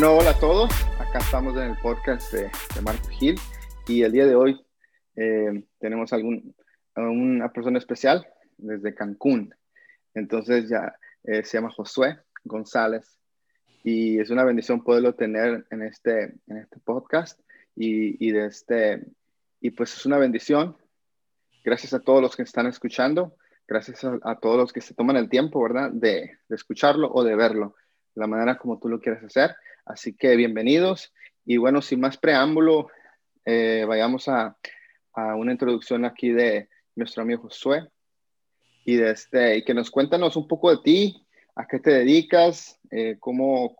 Bueno, hola a todos. Acá estamos en el podcast de, Marco Gil y el día de hoy eh, tenemos algún, a una persona especial desde Cancún. Entonces ya eh, se llama Josué González y es una bendición poderlo tener en este, en este podcast y, y, de este, y pues es una bendición. Gracias a todos los que están escuchando, gracias a, todos los que se toman el tiempo, ¿verdad? De, de escucharlo o de verlo, la manera como tú lo quieres hacer. Así que bienvenidos. Y bueno, sin más preámbulo, eh, vayamos a, una introducción aquí de nuestro amigo Josué y, de este, y que nos cuéntanos un poco de ti, a qué te dedicas, eh, cómo,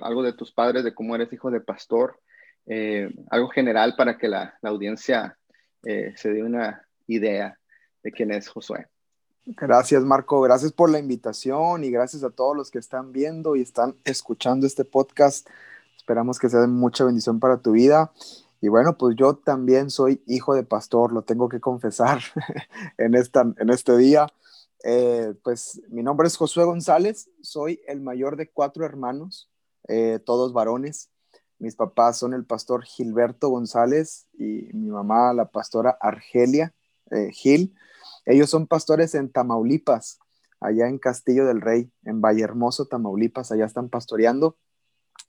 algo de tus padres, de cómo eres hijo de pastor, eh, algo general para que la, la audiencia se dé una idea de quién es Josué. Gracias, Marco. Gracias por la invitación y gracias a todos los que están viendo y están escuchando este podcast. Esperamos que sea de mucha bendición para tu vida. Y bueno, pues yo también soy hijo de pastor, lo tengo que confesar en, esta, en este día. Eh, pues mi nombre es Josué González, soy el mayor de cuatro hermanos, eh, todos varones. Mis papás son el pastor Gilberto González y mi mamá la pastora Argelia eh, Gil. Ellos son pastores en Tamaulipas, allá en Castillo del Rey, en Vallehermoso, Tamaulipas, allá están pastoreando.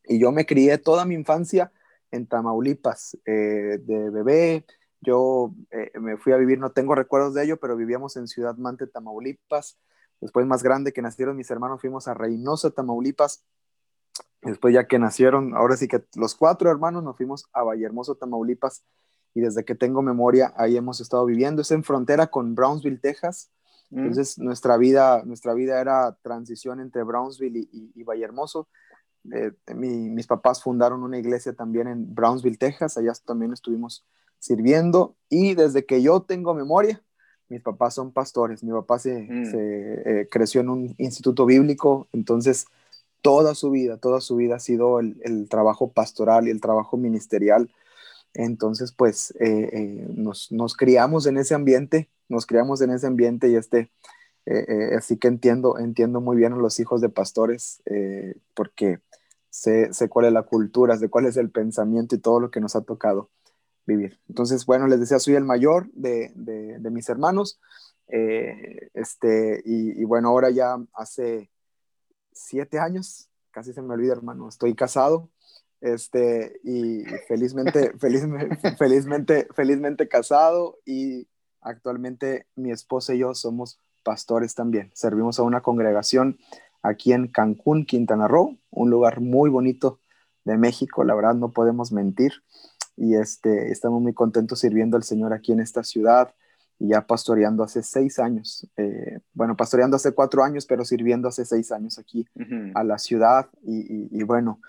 Y yo me crié toda mi infancia en Tamaulipas, eh, de bebé. Yo eh, me fui a vivir, no tengo recuerdos de ello, pero vivíamos en Ciudad Mante, Tamaulipas. Después, más grande que nacieron mis hermanos, fuimos a Reynosa, Tamaulipas. Después, ya que nacieron, ahora sí que los cuatro hermanos nos fuimos a Vallehermoso, Tamaulipas y desde que tengo memoria ahí hemos estado viviendo. Es en frontera con Brownsville, Texas. Mm. Entonces nuestra vida, nuestra vida era transición entre Brownsville y, y, Vallehermoso. Eh, mis papás fundaron una iglesia también en Brownsville, Texas. Allá también estuvimos sirviendo y desde que yo tengo memoria, mis papás son pastores. Mi papá se, mm. se eh, creció en un instituto bíblico, entonces toda su vida, toda su vida ha sido el, el trabajo pastoral y el trabajo ministerial entonces, pues eh, eh, nos, criamos en ese ambiente, nos criamos en ese ambiente y este, eh, así que entiendo, entiendo muy bien a los hijos de pastores porque sé, cuál es la cultura, sé cuál es el pensamiento y todo lo que nos ha tocado vivir. Entonces, bueno, les decía, soy el mayor de, mis hermanos. este, y, y, bueno, ahora ya hace siete años, casi se me olvida, hermano, estoy casado. Este, y felizmente, felizmente, felizmente, felizmente casado y actualmente mi esposa y yo somos pastores también. Servimos a una congregación aquí en Cancún, Quintana Roo, un lugar muy bonito de México, la verdad no podemos mentir. Y este, estamos muy contentos sirviendo al Señor aquí en esta ciudad y ya pastoreando hace seis años. Eh, bueno, pastoreando hace cuatro años, pero sirviendo hace seis años aquí a la ciudad. y bueno,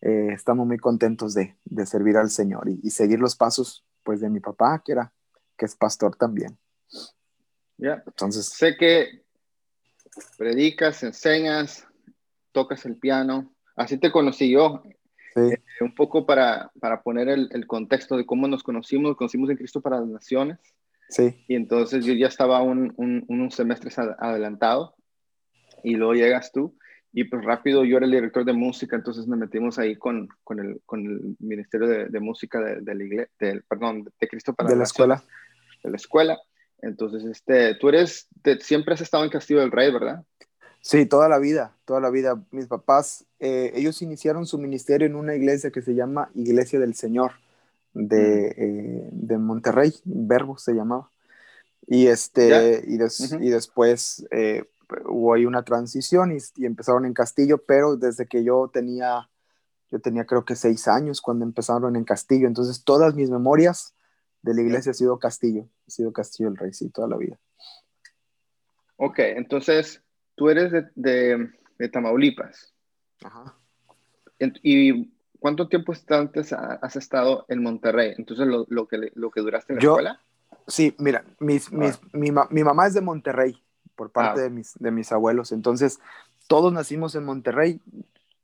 eh, estamos muy contentos de, servir al Señor y, seguir los pasos pues de mi papá, que era, que es pastor también. Ya, entonces sé que predicas, enseñas, tocas el piano, así te conocí yo. Eh, un poco para, poner el, contexto de cómo nos conocimos, nos conocimos en Cristo para las Naciones. Sí. Y entonces yo ya estaba un, un, unos semestres adelantado y luego llegas tú y pues rápido yo era el director de música, entonces nos metimos ahí con, con, el, con el Ministerio de, Música de, la iglesia, del, perdón, de Cristo para de la escuela. De la escuela. Entonces, este, tú eres, siempre has estado en Castillo del Rey, ¿verdad? Sí, toda la vida, toda la vida. Mis papás, eh, ellos iniciaron su ministerio en una iglesia que se llama Iglesia del Señor de, eh, de Monterrey, Verbo se llamaba. Y, este, y, y, después eh, hubo ahí una transición y, empezaron en Castillo, pero desde que yo tenía, yo tenía creo que seis años cuando empezaron en Castillo, entonces todas mis memorias de la iglesia ha sido Castillo, ha sido Castillo el Rey, sí, toda la vida. Ok, entonces tú eres de, de, Tamaulipas. Ajá. ¿Y cuánto tiempo antes has estado en Monterrey? Entonces, lo, lo, que, lo que duraste en la escuela. Sí, mira, mis, mis, mi, mi, mamá es de Monterrey, por parte de, mis, de mis abuelos. Entonces, todos nacimos en Monterrey,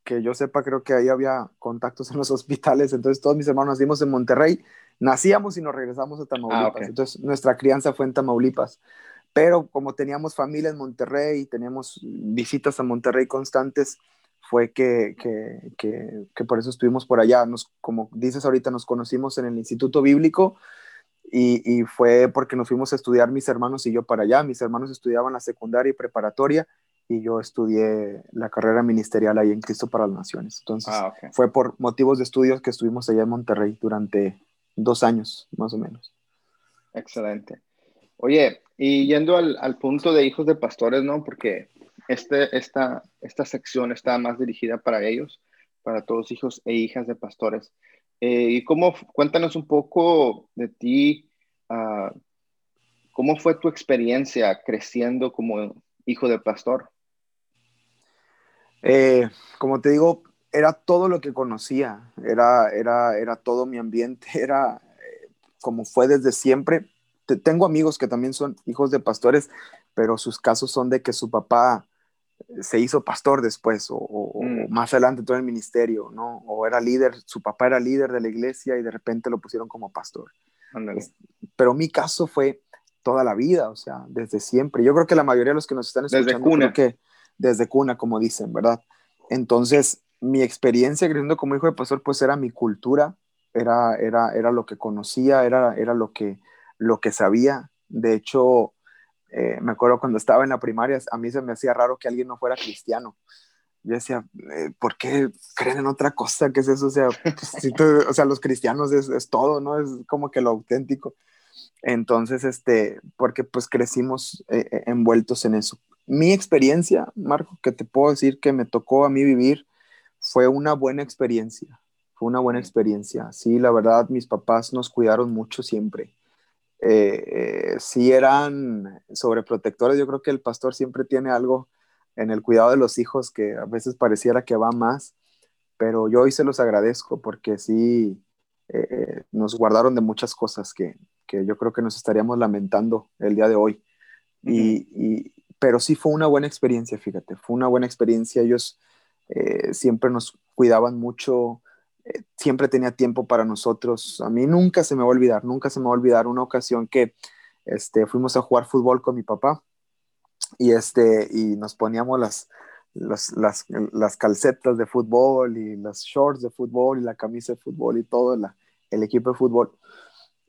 que yo sepa, creo que ahí había contactos en los hospitales, entonces todos mis hermanos nacimos en Monterrey, nacíamos y nos regresamos a Tamaulipas, ah, entonces nuestra crianza fue en Tamaulipas, pero como teníamos familia en Monterrey, teníamos visitas a Monterrey constantes, fue que, que, que, que, por eso estuvimos por allá. Nos, como dices ahorita, nos conocimos en el Instituto Bíblico y, y, fue porque nos fuimos a estudiar mis hermanos y yo para allá. Mis hermanos estudiaban la secundaria y preparatoria y yo estudié la carrera ministerial ahí en Cristo para las Naciones. Entonces, ah, okay. fue por motivos de estudios que estuvimos allá en Monterrey durante dos años, más o menos. Excelente. Oye, y yendo al, al punto de hijos de pastores, ¿no? Porque este, esta, esta sección está más dirigida para ellos, para todos hijos e hijas de pastores. Eh, y cómo, cuéntanos un poco de ti, uh, cómo fue tu experiencia creciendo como hijo de pastor. Eh, como te digo, era todo lo que conocía, era, era, era todo mi ambiente, era eh, como fue desde siempre. tengo amigos que también son hijos de pastores, pero sus casos son de que su papá se hizo pastor después o, mm. más adelante todo el ministerio, ¿no? O era líder, su papá era líder de la iglesia y de repente lo pusieron como pastor. Pero mi caso fue toda la vida, o sea, desde siempre. Yo creo que la mayoría de los que nos están escuchando, desde cuna. que desde cuna, como dicen, ¿verdad? Entonces, mi experiencia creciendo como hijo de pastor, pues era mi cultura, era, era, era lo que conocía, era, era lo, que, lo que sabía. De hecho, eh, me acuerdo cuando estaba en la primaria, a mí se me hacía raro que alguien no fuera cristiano. Yo decía, eh, ¿por qué creen en otra cosa? ¿Qué es eso? O sea, pues, o sea los cristianos es, es, todo, ¿no? Es como que lo auténtico. Entonces, este, porque pues crecimos eh, envueltos en eso. Mi experiencia, Marco, que te puedo decir que me tocó a mí vivir, fue una buena experiencia. Fue una buena experiencia. Sí, la verdad, mis papás nos cuidaron mucho siempre eh, si eran sobreprotectores. Yo creo que el pastor siempre tiene algo en el cuidado de los hijos que a veces pareciera que va más, pero yo hoy se los agradezco porque sí eh, nos guardaron de muchas cosas que, que, yo creo que nos estaríamos lamentando el día de hoy. y, y, pero sí fue una buena experiencia, fíjate, fue una buena experiencia. Ellos eh, siempre nos cuidaban mucho, siempre tenía tiempo para nosotros. A mí nunca se me va a olvidar, nunca se me va a olvidar una ocasión que este, fuimos a jugar fútbol con mi papá y, este, y nos poníamos las, las, las, las calcetas de fútbol y las shorts de fútbol y la camisa de fútbol y todo el equipo de fútbol.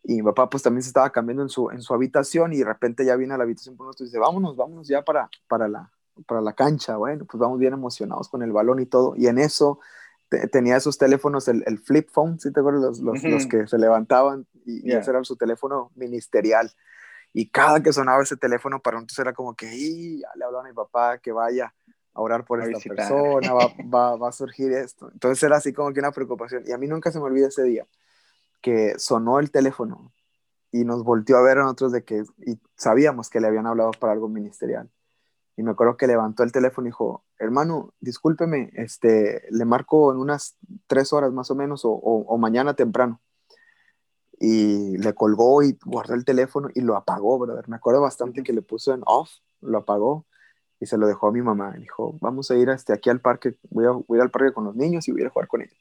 Y mi papá pues también se estaba cambiando en su, en su habitación y de repente ya viene a la habitación por nosotros y dice, vámonos, vámonos ya para, para, la, para la cancha. Bueno, pues vamos bien emocionados con el balón y todo. Y en eso tenía esos teléfonos, el, el, flip phone, ¿sí te acuerdas? Los, los, que se levantaban y, ese era su teléfono ministerial. Y cada que sonaba ese teléfono para nosotros era como que, ya le hablaba a mi papá que vaya a orar por esta persona, va, va, va, a surgir esto. Entonces era así como que una preocupación. Y a mí nunca se me olvida ese día que sonó el teléfono y nos volteó a ver a nosotros de que, y sabíamos que le habían hablado para algo ministerial. Y me acuerdo que levantó el teléfono y dijo, hermano, discúlpeme, este, le marco en unas tres horas más o menos o, o, mañana temprano. Y le colgó y guardó el teléfono y lo apagó, brother. Me acuerdo bastante que le puso en off, lo apagó y se lo dejó a mi mamá. dijo, vamos a ir este, aquí al parque, voy a, voy al parque con los niños y voy a jugar con ellos.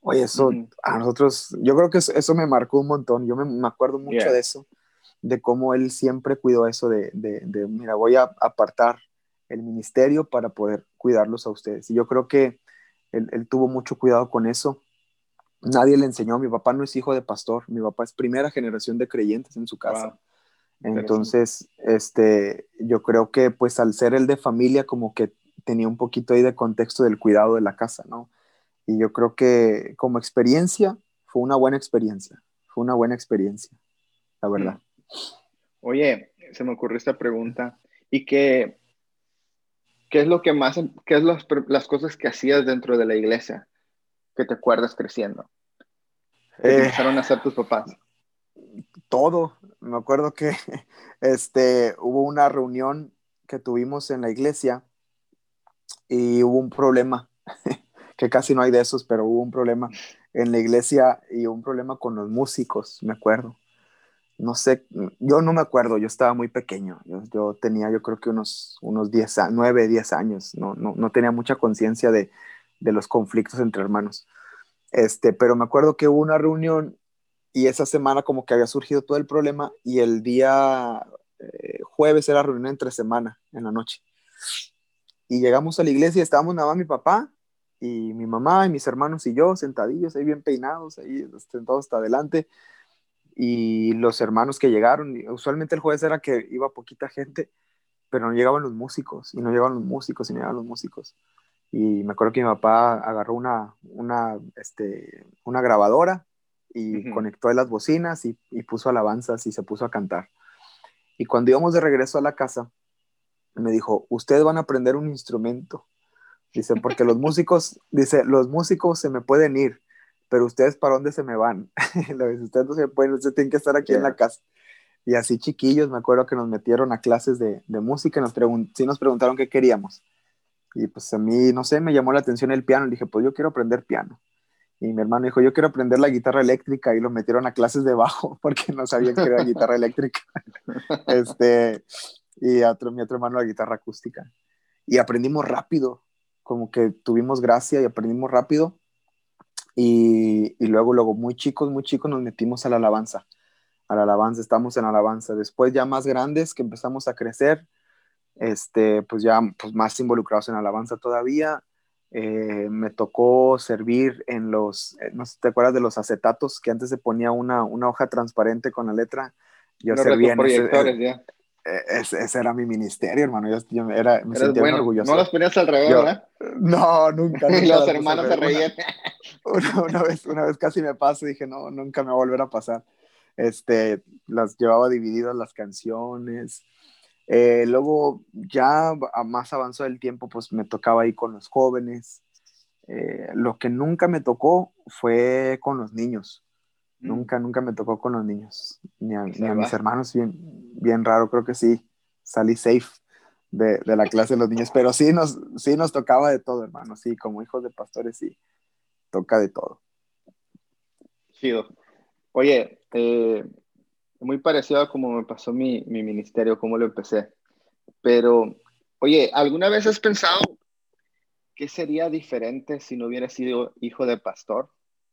Oye, eso a nosotros, yo creo que eso, me marcó un montón. Yo me, me acuerdo mucho de eso, de cómo él siempre cuidó eso de, de, de mira, voy a apartar el ministerio para poder cuidarlos a ustedes. Y yo creo que él, tuvo mucho cuidado con eso. Nadie le enseñó, mi papá no es hijo de pastor, mi papá es primera generación de creyentes en su casa. Entonces, este, yo creo que pues al ser el de familia como que tenía un poquito ahí de contexto del cuidado de la casa, ¿no? Y yo creo que como experiencia fue una buena experiencia, fue una buena experiencia, la verdad. Oye, se me ocurrió esta pregunta y que ¿Qué es lo que más, qué es las, las cosas que hacías dentro de la iglesia que te acuerdas creciendo? ¿Qué eh, empezaron a hacer tus papás? Todo. Me acuerdo que este, hubo una reunión que tuvimos en la iglesia y hubo un problema, que casi no hay de esos, pero hubo un problema en la iglesia y un problema con los músicos, me acuerdo no sé, yo no me acuerdo, yo estaba muy pequeño, yo, tenía yo creo que unos, unos 10, 9, 10 años, no, no, no tenía mucha conciencia de, de, los conflictos entre hermanos. Este, pero me acuerdo que hubo una reunión y esa semana como que había surgido todo el problema y el día eh, jueves era reunión entre semana, en la noche. Y llegamos a la iglesia y estábamos nada más mi papá y mi mamá y mis hermanos y yo sentadillos ahí bien peinados, ahí sentados hasta adelante. Y los hermanos que llegaron, usualmente el jueves era que iba poquita gente, pero no llegaban los músicos, y no llegaban los músicos, y no llegaban los músicos. Y me acuerdo que mi papá agarró una, una, este, una grabadora y conectó las bocinas y, y puso alabanzas y se puso a cantar. Y cuando íbamos de regreso a la casa, me dijo, ustedes van a aprender un instrumento. Dice, porque los músicos, dice, los músicos se me pueden ir, pero ustedes para dónde se me van. ustedes no se pueden, ustedes tienen que estar aquí en la casa. Y así chiquillos, me acuerdo que nos metieron a clases de, de música y nos sí nos preguntaron qué queríamos. Y pues a mí, no sé, me llamó la atención el piano. Le dije, pues yo quiero aprender piano. Y mi hermano dijo, yo quiero aprender la guitarra eléctrica y lo metieron a clases de bajo porque no sabían que era guitarra eléctrica. este, y a otro, mi otro hermano la guitarra acústica. Y aprendimos rápido, como que tuvimos gracia y aprendimos rápido. Y, y, luego, luego, muy chicos, muy chicos, nos metimos a la alabanza. A la alabanza, estamos en alabanza. Después, ya más grandes, que empezamos a crecer, este, pues ya pues más involucrados en alabanza todavía. Eh, me tocó servir en los, eh, no sé, ¿te acuerdas de los acetatos que antes se ponía una, una hoja transparente con la letra? Yo servía en ese, ya. E, ese, era mi ministerio, hermano. Yo, era, me sentía bueno. orgulloso. No los ponías al revés, ¿verdad? No, nunca. nunca los hermanos se reían. Una, vez, una vez casi me pasó y dije, no, nunca me va a volver a pasar. Este, las llevaba divididas las canciones. Eh, luego, ya a más avanzado el tiempo, pues me tocaba ir con los jóvenes. Eh, lo que nunca me tocó fue con los niños. Mm. Nunca, nunca me tocó con los niños, ni a, mis hermanos, bien, bien raro, creo que sí, salí safe de, de, la clase de los niños, pero sí nos, sí nos tocaba de todo, hermano, sí, como hijos de pastores, sí, toca de todo. Chido. Oye, eh, muy parecido a como me pasó mi, mi ministerio, cómo lo empecé, pero, oye, ¿alguna vez has pensado qué sería diferente si no hubiera sido hijo de pastor?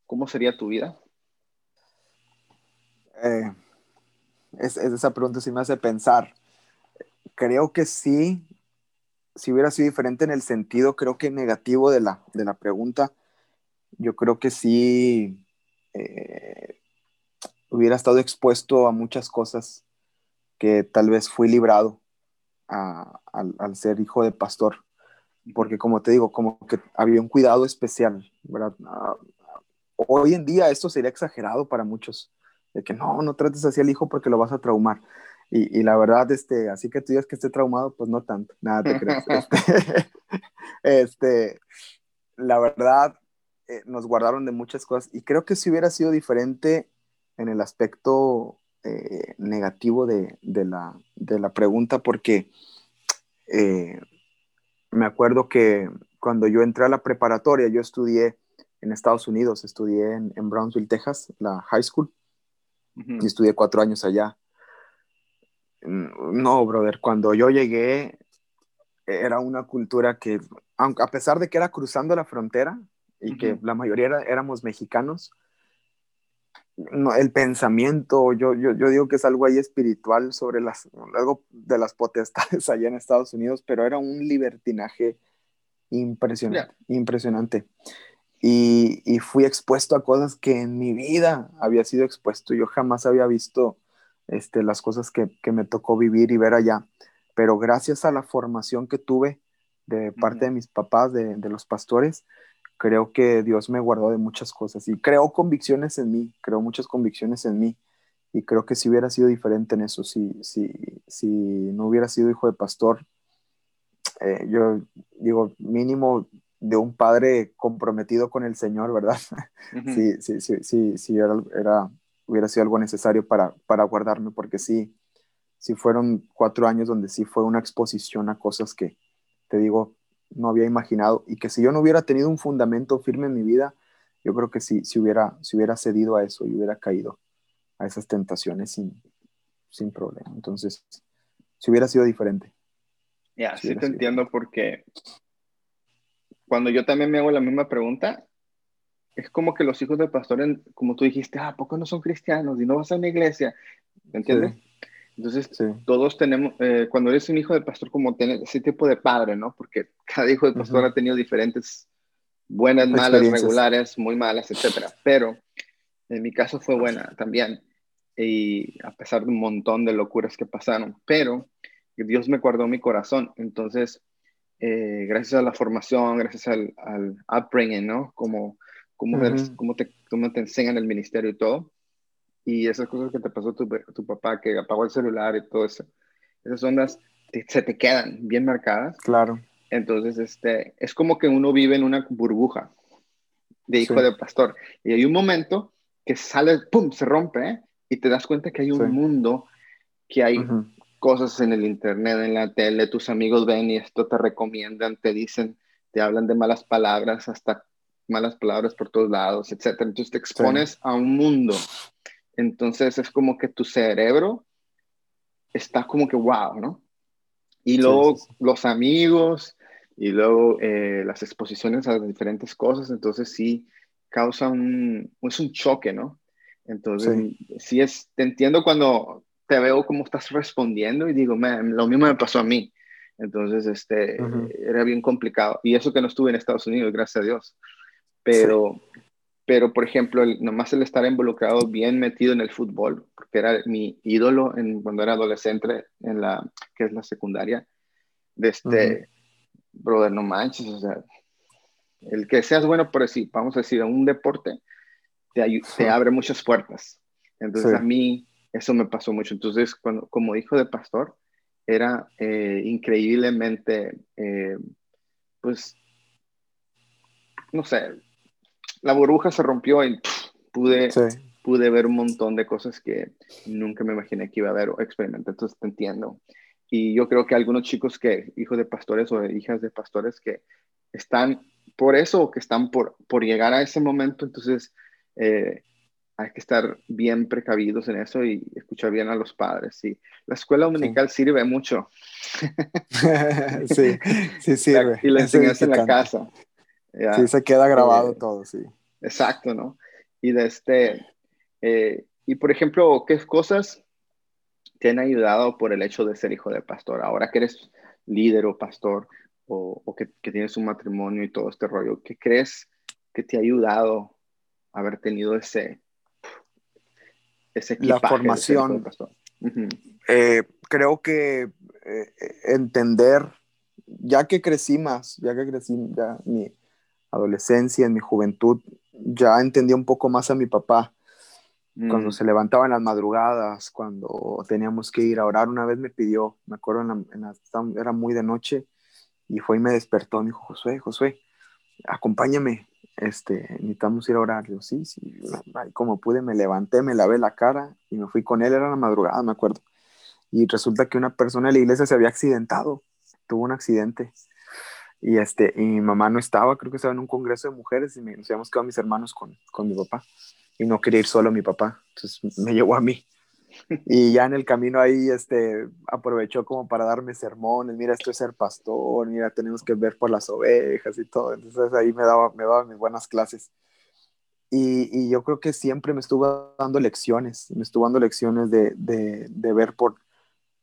¿Cómo sería tu vida? Eh, es, esa pregunta sí me hace pensar. Creo que sí, si hubiera sido diferente en el sentido, creo que negativo de la, de la pregunta, yo creo que sí eh, hubiera estado expuesto a muchas cosas que tal vez fui librado al, ser hijo de pastor, porque como te digo, como que había un cuidado especial, ¿verdad? Ah, hoy en día esto sería exagerado para muchos, de que no, no trates así al hijo porque lo vas a traumar. Y, y, la verdad, este, así que tú digas que esté traumado, pues no tanto, nada te crees. Este, este, la verdad, eh, nos guardaron de muchas cosas y creo que si hubiera sido diferente en el aspecto eh, negativo de, de, la, de, la, pregunta, porque eh, me acuerdo que cuando yo entré a la preparatoria, yo estudié en Estados Unidos, estudié en, en Brownsville, Texas, la high school, y estudié cuatro años allá. Mm, no, brother, cuando yo llegué era una cultura que, aunque a pesar de que era cruzando la frontera y que la mayoría éramos mexicanos, no, el pensamiento, yo, yo, yo, digo que es algo ahí espiritual sobre las, algo de las potestades allá en Estados Unidos, pero era un libertinaje impresionante, impresionante y, fui expuesto a cosas que en mi vida había sido expuesto. Yo jamás había visto este, las cosas que, me tocó vivir y ver allá, pero gracias a la formación que tuve de parte de mis papás, de, los pastores, creo que Dios me guardó de muchas cosas y creó convicciones en mí, creó muchas convicciones en mí. Y creo que si hubiera sido diferente en eso, si, si, si no hubiera sido hijo de pastor, eh, yo digo, mínimo de un padre comprometido con el Señor, ¿verdad? Sí, sí, sí, sí, sí era, hubiera sido algo necesario para, para guardarme, porque sí, sí fueron cuatro años donde sí fue una exposición a cosas que, te digo, no había imaginado y que si yo no hubiera tenido un fundamento firme en mi vida, yo creo que sí, si hubiera, si hubiera cedido a eso y hubiera caído a esas tentaciones sin, sin problema. Entonces, si hubiera sido diferente. Ya, sí te entiendo porque cuando yo también me hago la misma pregunta, es como que los hijos de pastores, como tú dijiste, ah, ¿por qué no son cristianos y no vas a una iglesia? ¿Me entiendes? Entonces, todos tenemos, eh, cuando eres un hijo de pastor, como tener ese tipo de padre, ¿no? Porque cada hijo de pastor ha tenido diferentes buenas, malas, regulares, muy malas, etcétera. Pero en mi caso fue buena también. Y a pesar de un montón de locuras que pasaron, pero Dios me guardó mi corazón. Entonces, eh, gracias a la formación, gracias al, al upbringing, ¿no? Como, como, como, te, como te enseñan el ministerio y todo. Y esas cosas que te pasó tu, tu papá, que apagó el celular y todo eso. Esas ondas se te quedan bien marcadas. Claro. Entonces, este, es como que uno vive en una burbuja de hijo de pastor. Y hay un momento que sale, ¡pum!, se rompe, ¿eh? y te das cuenta que hay un mundo, que hay cosas en el internet, en la tele, tus amigos ven y esto te recomiendan, te dicen, te hablan de malas palabras, hasta malas palabras por todos lados, etc. Entonces te expones a un mundo. Entonces es como que tu cerebro está como que wow, ¿no? Y luego los amigos y luego eh, las exposiciones a diferentes cosas, entonces sí causa un, es un choque, ¿no? Entonces, sí. es, te entiendo cuando te veo cómo estás respondiendo y digo, man, lo mismo me pasó a mí. Entonces, este, era bien complicado. Y eso que no estuve en Estados Unidos, gracias a Dios. Pero, pero por ejemplo, el, nomás el estar involucrado, bien metido en el fútbol, porque era mi ídolo en, cuando era adolescente, en la, que es la secundaria, de este, brother, no manches, o sea, el que seas bueno por decir, vamos a decir, un deporte, te, te abre muchas puertas. Entonces a mí eso me pasó mucho. Entonces, cuando, como hijo de pastor, era eh, increíblemente, eh, pues, no sé, la burbuja se rompió y pude, pude ver un montón de cosas que nunca me imaginé que iba a ver o experimentar. Entonces, te entiendo. Y yo creo que algunos chicos que, hijos de pastores o hijas de pastores que están por eso o que están por, por llegar a ese momento, entonces eh, hay que estar bien precavidos en eso y escuchar bien a los padres. Y la escuela dominical sirve mucho. sí, sí sirve. Y la enseñanza en la casa. Sí, se queda grabado eh, todo, sí. Exacto, ¿no? Y de este, eh, y por ejemplo, ¿qué cosas te han ayudado por el hecho de ser hijo de pastor? Ahora que eres líder o pastor o, que, que, tienes un matrimonio y todo este rollo, ¿qué crees que te ha ayudado haber tenido ese, ese La formación. Eh, creo que eh, entender, ya que crecí más, ya que crecí ya mi adolescencia, en mi juventud, ya entendí un poco más a mi papá. Cuando mm. se levantaba en las madrugadas, cuando teníamos que ir a orar, una vez me pidió, me acuerdo, en era muy de noche, y fue y me despertó, me dijo, Josué, Josué, acompáñame, este, necesitamos ir a orar. Yo, sí, sí, como pude, me levanté, me lavé la cara y me fui con él, era la madrugada, me acuerdo. Y resulta que una persona de la iglesia se había accidentado, tuvo un accidente. Y, este, y mi mamá no estaba, creo que estaba en un congreso de mujeres y me, nos habíamos quedado mis hermanos con, con mi papá. Y no quería ir solo mi papá, entonces me llevó a mí. Y ya en el camino ahí este, aprovechó como para darme sermones, mira, esto es ser pastor, mira, tenemos que ver por las ovejas y todo. Entonces ahí me daba, me daba mis buenas clases. Y, y yo creo que siempre me estuvo dando lecciones, me estuvo dando lecciones de, de, de ver por,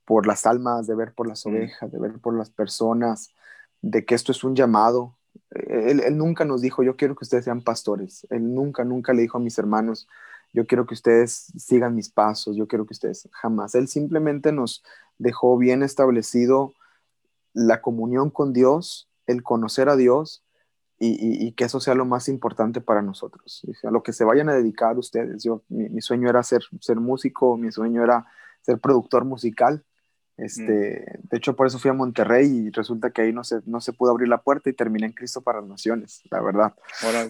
por las almas, de ver por las mm. ovejas, de ver por las personas, de que esto es un llamado. Él, él, nunca nos dijo, yo quiero que ustedes sean pastores. Él nunca, nunca le dijo a mis hermanos, yo quiero que ustedes sigan mis pasos, yo quiero que ustedes jamás. Él simplemente nos dejó bien establecido la comunión con Dios, el conocer a Dios y, que eso sea lo más importante para nosotros. A lo que se vayan a dedicar ustedes. Yo, mi, sueño era ser, ser músico, mi sueño era ser productor musical. Este, De hecho, por eso fui a Monterrey y resulta que ahí no se, no se pudo abrir la puerta y terminé en Cristo para las Naciones, la verdad.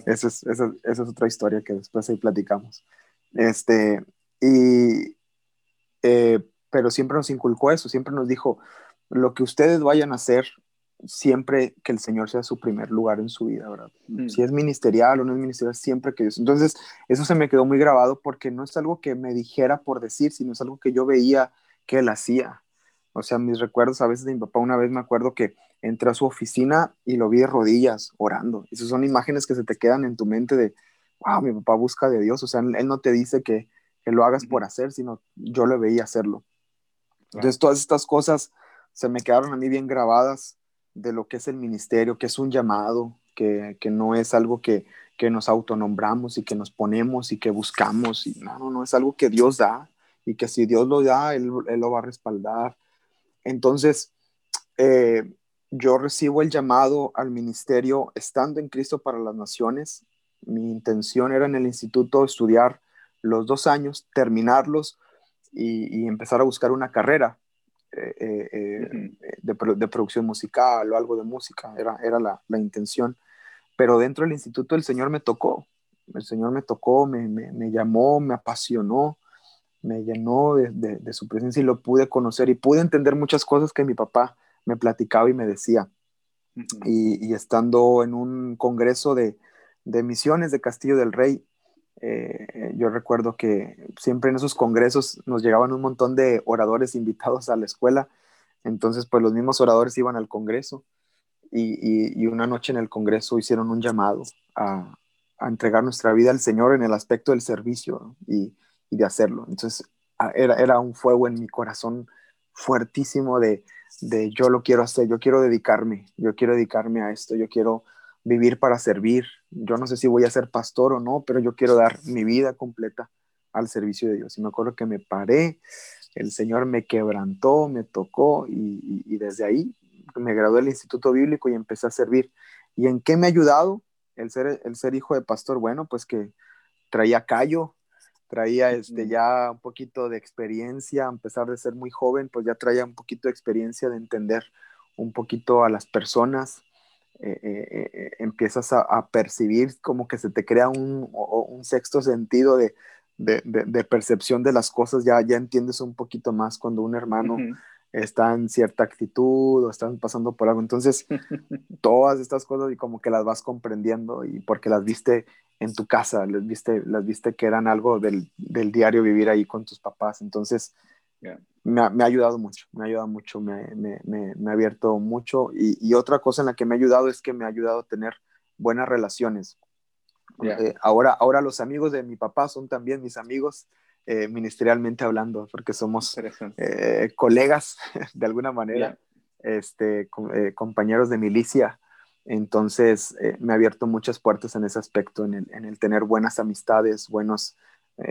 Esa es, esa, esa es, otra historia que después ahí platicamos. Este, y, eh, pero siempre nos inculcó eso, siempre nos dijo, lo que ustedes vayan a hacer, siempre que el Señor sea su primer lugar en su vida, ¿verdad? Mm. Si es ministerial o no es ministerial, siempre que Dios. Entonces, eso se me quedó muy grabado porque no es algo que me dijera por decir, sino es algo que yo veía que él hacía. O sea, mis recuerdos a veces de mi papá, una vez me acuerdo que entré a su oficina y lo vi de rodillas orando. Esas son imágenes que se te quedan en tu mente de, wow, mi papá busca de Dios, o sea, él no te dice que, que lo hagas por hacer, sino yo le veía hacerlo. Entonces, todas estas cosas se me quedaron a mí bien grabadas de lo que es el ministerio, que es un llamado, que, que no es algo que, que nos autonombramos y que nos ponemos y que buscamos. Y no, no, no, es algo que Dios da y que si Dios lo da, Él, él lo va a respaldar. Entonces, eh, yo recibo el llamado al ministerio estando en Cristo para las Naciones. Mi intención era en el instituto estudiar los dos años, terminarlos y, empezar a buscar una carrera eh, eh, de, producción musical o algo de música. Era, era la, la intención pero dentro del instituto el Señor me tocó, el Señor me tocó, me, me, llamó, me apasionó, me llenó de, su presencia y lo pude conocer y pude entender muchas cosas que mi papá me platicaba y me decía. y, estando en un congreso de, misiones de Castillo del Rey, eh, yo recuerdo que siempre en esos congresos nos llegaban un montón de oradores invitados a la escuela, entonces pues los mismos oradores iban al congreso y, una noche en el Congreso hicieron un llamado a, entregar nuestra vida al Señor en el aspecto del servicio y, de hacerlo. Entonces era, era un fuego en mi corazón fuertísimo de, de yo lo quiero hacer, yo quiero dedicarme, yo quiero dedicarme a esto, yo quiero vivir para servir. Yo no sé si voy a ser pastor o no, pero yo quiero dar mi vida completa al servicio de Dios. Y me acuerdo que me paré, el Señor me quebrantó, me tocó y, y desde ahí me gradué del Instituto Bíblico y empecé a servir. ¿Y en qué me ha ayudado el ser, el ser hijo de pastor? Bueno, pues que traía callo, traía este, ya un poquito de experiencia, a pesar de ser muy joven, pues ya traía un poquito de experiencia de entender un poquito a las personas. Eh, eh, eh, empiezas a, percibir como que se te crea un, un sexto sentido de, de, de, percepción de las cosas, ya, ya entiendes un poquito más cuando un hermano están en cierta actitud o están pasando por algo. Entonces, todas estas cosas y como que las vas comprendiendo y porque las viste en tu casa, las viste, las viste que eran algo del, del diario vivir ahí con tus papás. Entonces, me, ha, me, ha, ayudado mucho, me ha ayudado mucho, me, me, me ha abierto mucho. Y, y, otra cosa en la que me ha ayudado es que me ha ayudado a tener buenas relaciones. Eh, ahora, ahora los amigos de mi papá son también mis amigos eh, ministerialmente hablando, porque somos eh, colegas de alguna manera, este, compañeros de milicia. Entonces me ha abierto muchas puertas en ese aspecto, en el, tener buenas amistades, buenos,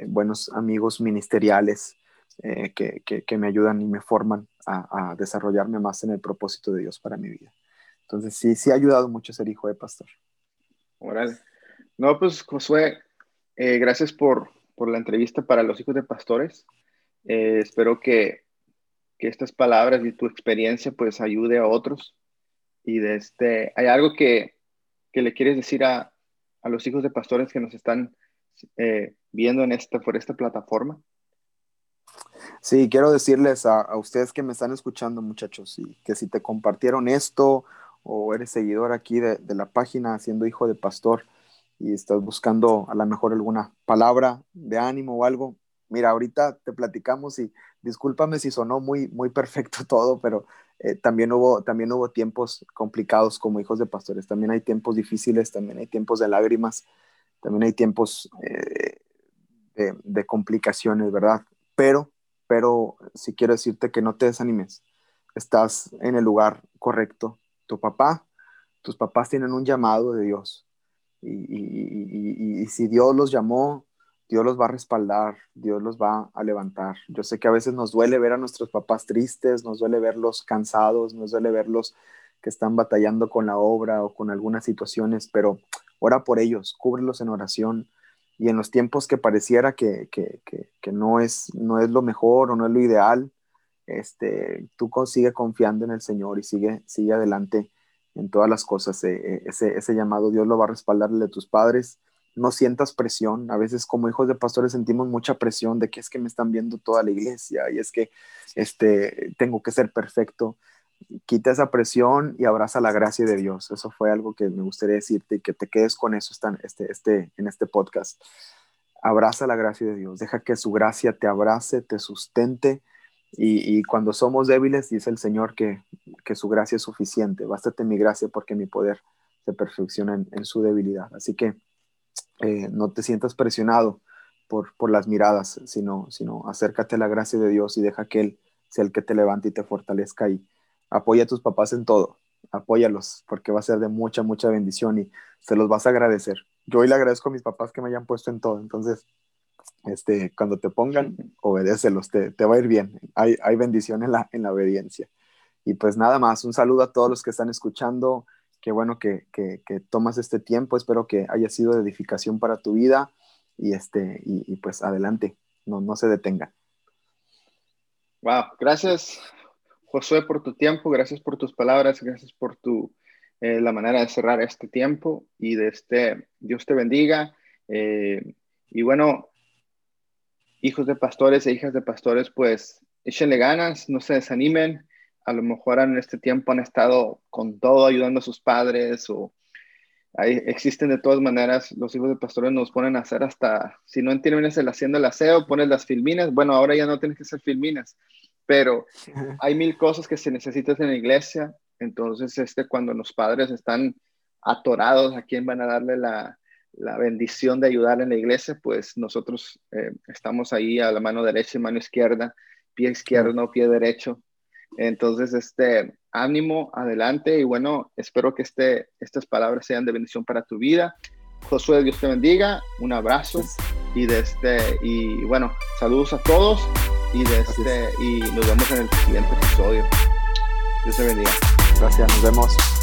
buenos amigos ministeriales que, que, me ayudan y me forman a, a, desarrollarme más en el propósito de Dios para mi vida. Entonces sí, sí ha ayudado mucho ser hijo de pastor. Órale. No, pues Josué, gracias por, por la entrevista para los hijos de pastores. Eh, espero que, que, estas palabras y tu experiencia pues ayude a otros. Y de este, ¿hay algo que, que le quieres decir a, a, los hijos de pastores que nos están eh, viendo en esta, por esta plataforma? Sí, quiero decirles a, ustedes que me están escuchando, muchachos, que si te compartieron esto o eres seguidor aquí de, la página siendo hijo de pastor, y estás buscando a lo mejor alguna palabra de ánimo o algo, mira, ahorita te platicamos y discúlpame si sonó muy, muy perfecto todo, pero eh, también, hubo, también hubo tiempos complicados como hijos de pastores, también hay tiempos difíciles, también hay tiempos de lágrimas, también hay tiempos eh, de, complicaciones, ¿verdad? Pero, pero sí quiero decirte que no te desanimes, estás en el lugar correcto, tu papá, tus papás tienen un llamado de Dios y, si Dios los llamó, Dios los va a respaldar, Dios los va a levantar. Yo sé que a veces nos duele ver a nuestros papás tristes, nos duele verlos cansados, nos duele verlos que están batallando con la obra o con algunas situaciones, pero ora por ellos, cúbrelos en oración. Y en los tiempos que pareciera que, no, es, no es lo mejor o no es lo ideal, este, tú sigue confiando en el Señor y sigue, sigue adelante en todas las cosas. Eh, eh, ese, ese, llamado Dios lo va a respaldar de tus padres. No sientas presión. A veces como hijos de pastores sentimos mucha presión de que es que me están viendo toda la iglesia y es que este, tengo que ser perfecto. Quita esa presión y abraza la gracia de Dios. Eso fue algo que me gustaría decirte y que te quedes con eso este, este, en este podcast. Abraza la gracia de Dios. Deja que su gracia te abrace, te sustente y, cuando somos débiles, dice el Señor que, su gracia es suficiente. Bástate mi gracia porque mi poder se perfecciona en, su debilidad. Así que eh, no te sientas presionado por, por las miradas, sino, sino acércate a la gracia de Dios y deja que Él sea el que te levante y te fortalezca y apoya a tus papás en todo. apóyalos, porque va a ser de mucha, mucha bendición y se los vas a agradecer. Yo hoy le agradezco a mis papás que me hayan puesto en todo, entonces, este, cuando te pongan, obedécelos, te, te va a ir bien. Hay, hay bendición en la, en la obediencia. Y pues nada más, un saludo a todos los que están escuchando. Qué bueno que, que, que tomas este tiempo. Espero que haya sido de edificación para tu vida. Y, este, y, pues adelante, no, no se detenga. Wow, gracias Josué por tu tiempo, gracias por tus palabras, gracias por tu, eh, la manera de cerrar este tiempo y de este, Dios te bendiga. Eh, y bueno, hijos de pastores e hijas de pastores, pues échenle ganas, no se desanimen. A lo mejor en este tiempo han estado con todo ayudando a sus padres o existen de todas maneras, los hijos de pastores nos ponen a hacer hasta, si no entiendes el haciendo el aseo, pones las filminas, bueno, ahora ya no tienes que hacer filminas, pero hay mil cosas que se necesitan en la iglesia, entonces este, cuando los padres están atorados a quién van a darle la, la bendición de ayudar en la iglesia, pues nosotros eh, estamos ahí a la mano derecha y mano izquierda, pie izquierdo, pie derecho. Entonces, este, ánimo, adelante y bueno, espero que este, estas palabras sean de bendición para tu vida. Josué, Dios te bendiga, un abrazo y, de este, y bueno, saludos a todos y, de este, y nos vemos en el siguiente episodio. Dios te bendiga. Gracias, nos vemos.